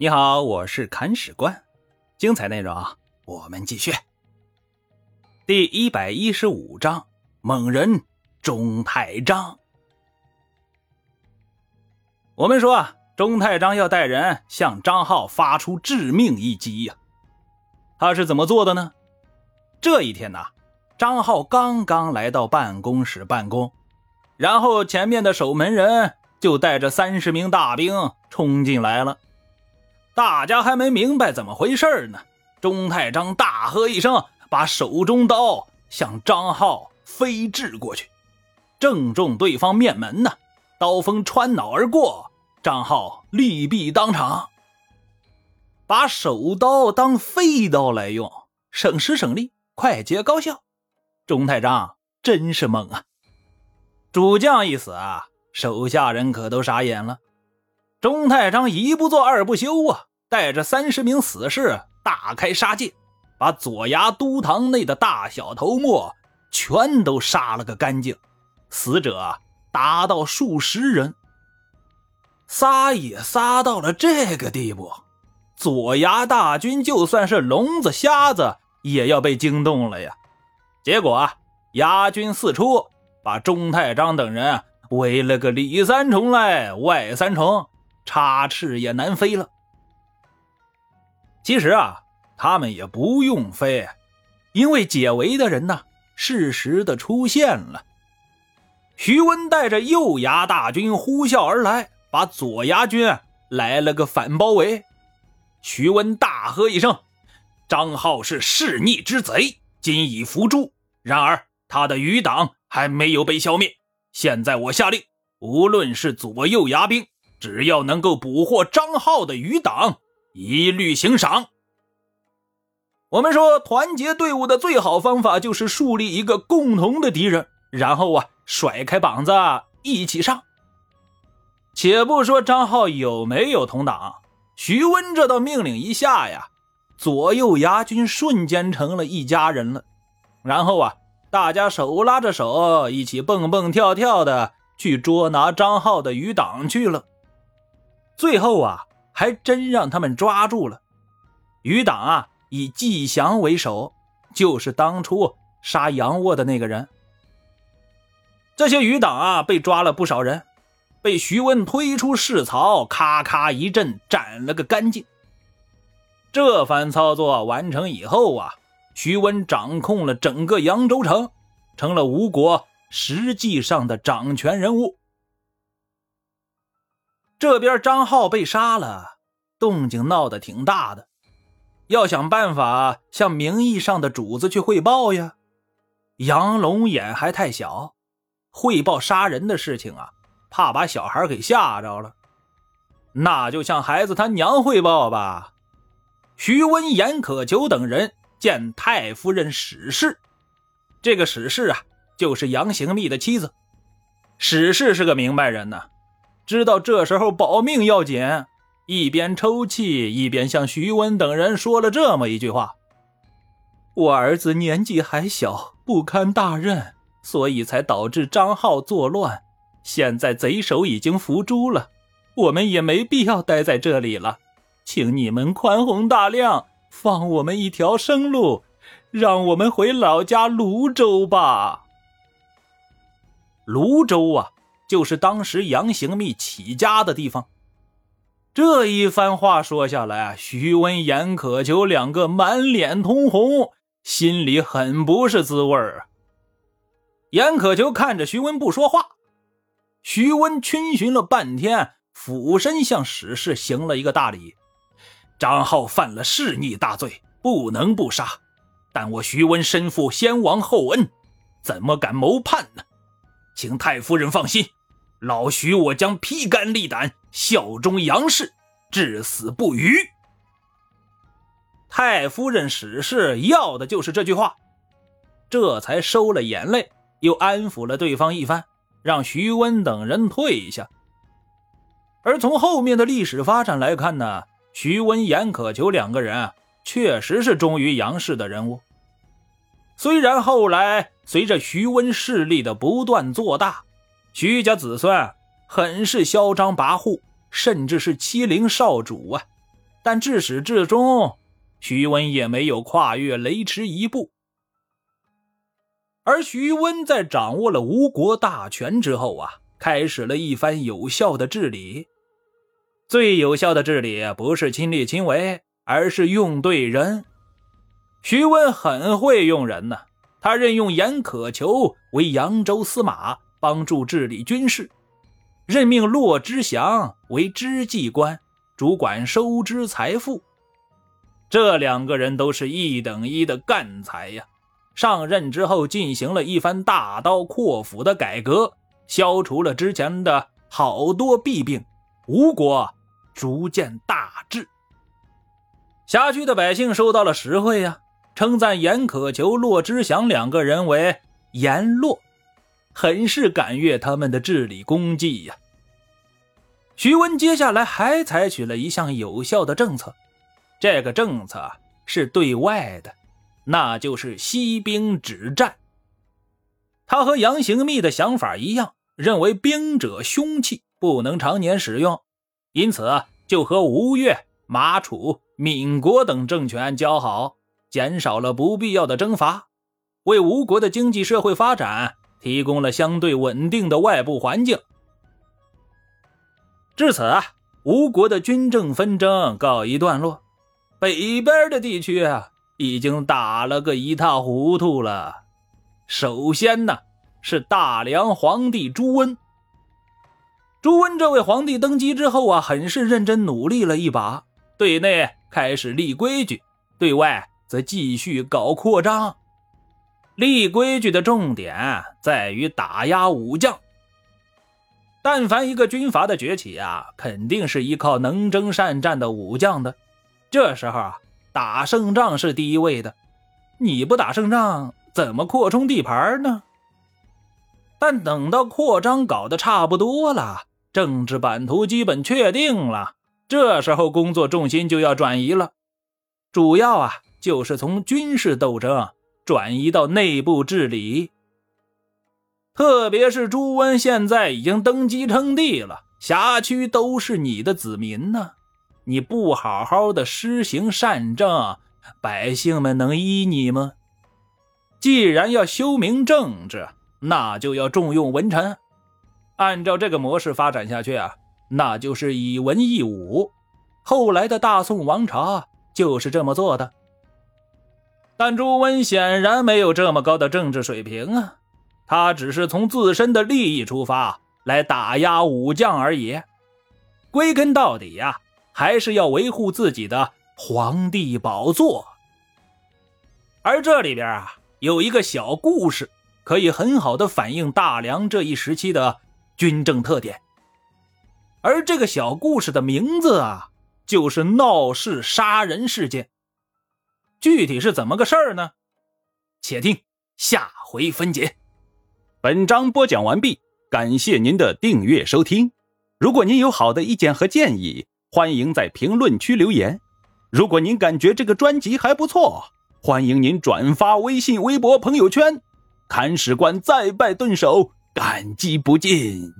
你好，我是砍史官，精彩内容我们继续。第一百一十五章：猛人钟太章。我们说啊，钟太章要带人向张浩发出致命一击呀。他是怎么做的呢？这一天呐，张浩刚刚来到办公室办公，然后前面的守门人就带着三十名大兵冲进来了。大家还没明白怎么回事呢，钟太章大喝一声，把手中刀向张浩飞掷过去，正中对方面门呢，刀锋穿脑而过，张浩利毙当场。把手刀当飞刀来用，省时省力，快捷高效，钟太章真是猛啊！主将一死啊，手下人可都傻眼了。钟太章一不做二不休啊！带着三十名死士大开杀戒，把左衙都堂内的大小头目全都杀了个干净，死者达到数十人。撒野撒到了这个地步，左衙大军就算是聋子瞎子也要被惊动了呀！结果啊，牙军四出，把钟太章等人围了个里三重来外三重，插翅也难飞了。其实啊，他们也不用飞，因为解围的人呢，适时的出现了。徐温带着右衙大军呼啸而来，把左衙军来了个反包围。徐温大喝一声：“张浩是弑逆之贼，今已伏诛。然而他的余党还没有被消灭。现在我下令，无论是左右衙兵，只要能够捕获张浩的余党。”一律行赏。我们说，团结队伍的最好方法就是树立一个共同的敌人，然后啊，甩开膀子一起上。且不说张浩有没有同党，徐温这道命令一下呀，左右牙军瞬间成了一家人了。然后啊，大家手拉着手，一起蹦蹦跳跳的去捉拿张浩的余党去了。最后啊。还真让他们抓住了，余党啊，以季祥为首，就是当初杀杨卧的那个人。这些余党啊，被抓了不少人，被徐温推出市曹，咔咔一阵斩了个干净。这番操作完成以后啊，徐温掌控了整个扬州城，成了吴国实际上的掌权人物。这边张浩被杀了，动静闹得挺大的，要想办法向名义上的主子去汇报呀。杨龙眼还太小，汇报杀人的事情啊，怕把小孩给吓着了。那就向孩子他娘汇报吧。徐温、严可求等人见太夫人史氏，这个史氏啊，就是杨行密的妻子。史氏是个明白人呢。知道这时候保命要紧，一边抽泣一边向徐温等人说了这么一句话：“我儿子年纪还小，不堪大任，所以才导致张浩作乱。现在贼首已经伏诛了，我们也没必要待在这里了，请你们宽宏大量，放我们一条生路，让我们回老家泸州吧。”泸州啊。就是当时杨行密起家的地方。这一番话说下来，徐温、严可求两个满脸通红，心里很不是滋味儿。严可求看着徐温不说话，徐温逡巡了半天，俯身向史氏行了一个大礼：“张浩犯了弑逆大罪，不能不杀。但我徐温身负先王厚恩，怎么敢谋叛呢？请太夫人放心。”老徐，我将披肝沥胆效忠杨氏，至死不渝。太夫人史氏要的就是这句话，这才收了眼泪，又安抚了对方一番，让徐温等人退下。而从后面的历史发展来看呢，徐温、严可求两个人啊确实是忠于杨氏的人物。虽然后来随着徐温势力的不断做大，徐家子孙很是嚣张跋扈，甚至是欺凌少主啊！但至始至终，徐温也没有跨越雷池一步。而徐温在掌握了吴国大权之后啊，开始了一番有效的治理。最有效的治理不是亲力亲为，而是用对人。徐温很会用人呢，他任用严可求为扬州司马，帮助治理军事；任命骆之祥为知计官，主管收支财富。这两个人都是一等一的干才呀！上任之后，进行了一番大刀阔斧的改革，消除了之前的好多弊病，吴国逐渐大治。辖区的百姓受到了实惠呀，称赞严可求、骆之祥两个人为“严骆”，很是感悦他们的治理功绩呀。徐温接下来还采取了一项有效的政策，这个政策是对外的。那就是息兵止战。他和杨行密的想法一样，认为兵者凶器，不能常年使用，因此就和吴越、马楚、闽国等政权交好，减少了不必要的征伐，为吴国的经济社会发展提供了相对稳定的外部环境。至此啊，吴国的军政纷争告一段落，北边的地区啊。已经打了个一塌糊涂了。首先呢，是大梁皇帝朱温。朱温这位皇帝登基之后啊，很是认真努力了一把，对内开始立规矩，对外则继续搞扩张。立规矩的重点在于打压武将。但凡一个军阀的崛起啊，肯定是依靠能征善战的武将的。这时候啊。打胜仗是第一位的，你不打胜仗，怎么扩充地盘呢？但等到扩张搞得差不多了，政治版图基本确定了，这时候工作重心就要转移了，主要啊就是从军事斗争转移到内部治理。特别是朱温现在已经登基称帝了，辖区都是你的子民呢。你不好好的施行善政，百姓们能依你吗？既然要修明政治，那就要重用文臣。按照这个模式发展下去啊，那就是以文易武。后来的大宋王朝就是这么做的。但朱温显然没有这么高的政治水平啊，他只是从自身的利益出发来打压武将而已。归根到底呀。还是要维护自己的皇帝宝座，而这里边啊有一个小故事，可以很好的反映大梁这一时期的军政特点。而这个小故事的名字啊，就是闹市杀人事件。具体是怎么个事儿呢？且听下回分解。本章播讲完毕，感谢您的订阅收听。如果您有好的意见和建议，欢迎在评论区留言。如果您感觉这个专辑还不错，欢迎您转发微信、微博、朋友圈。看史官再拜顿首，感激不尽。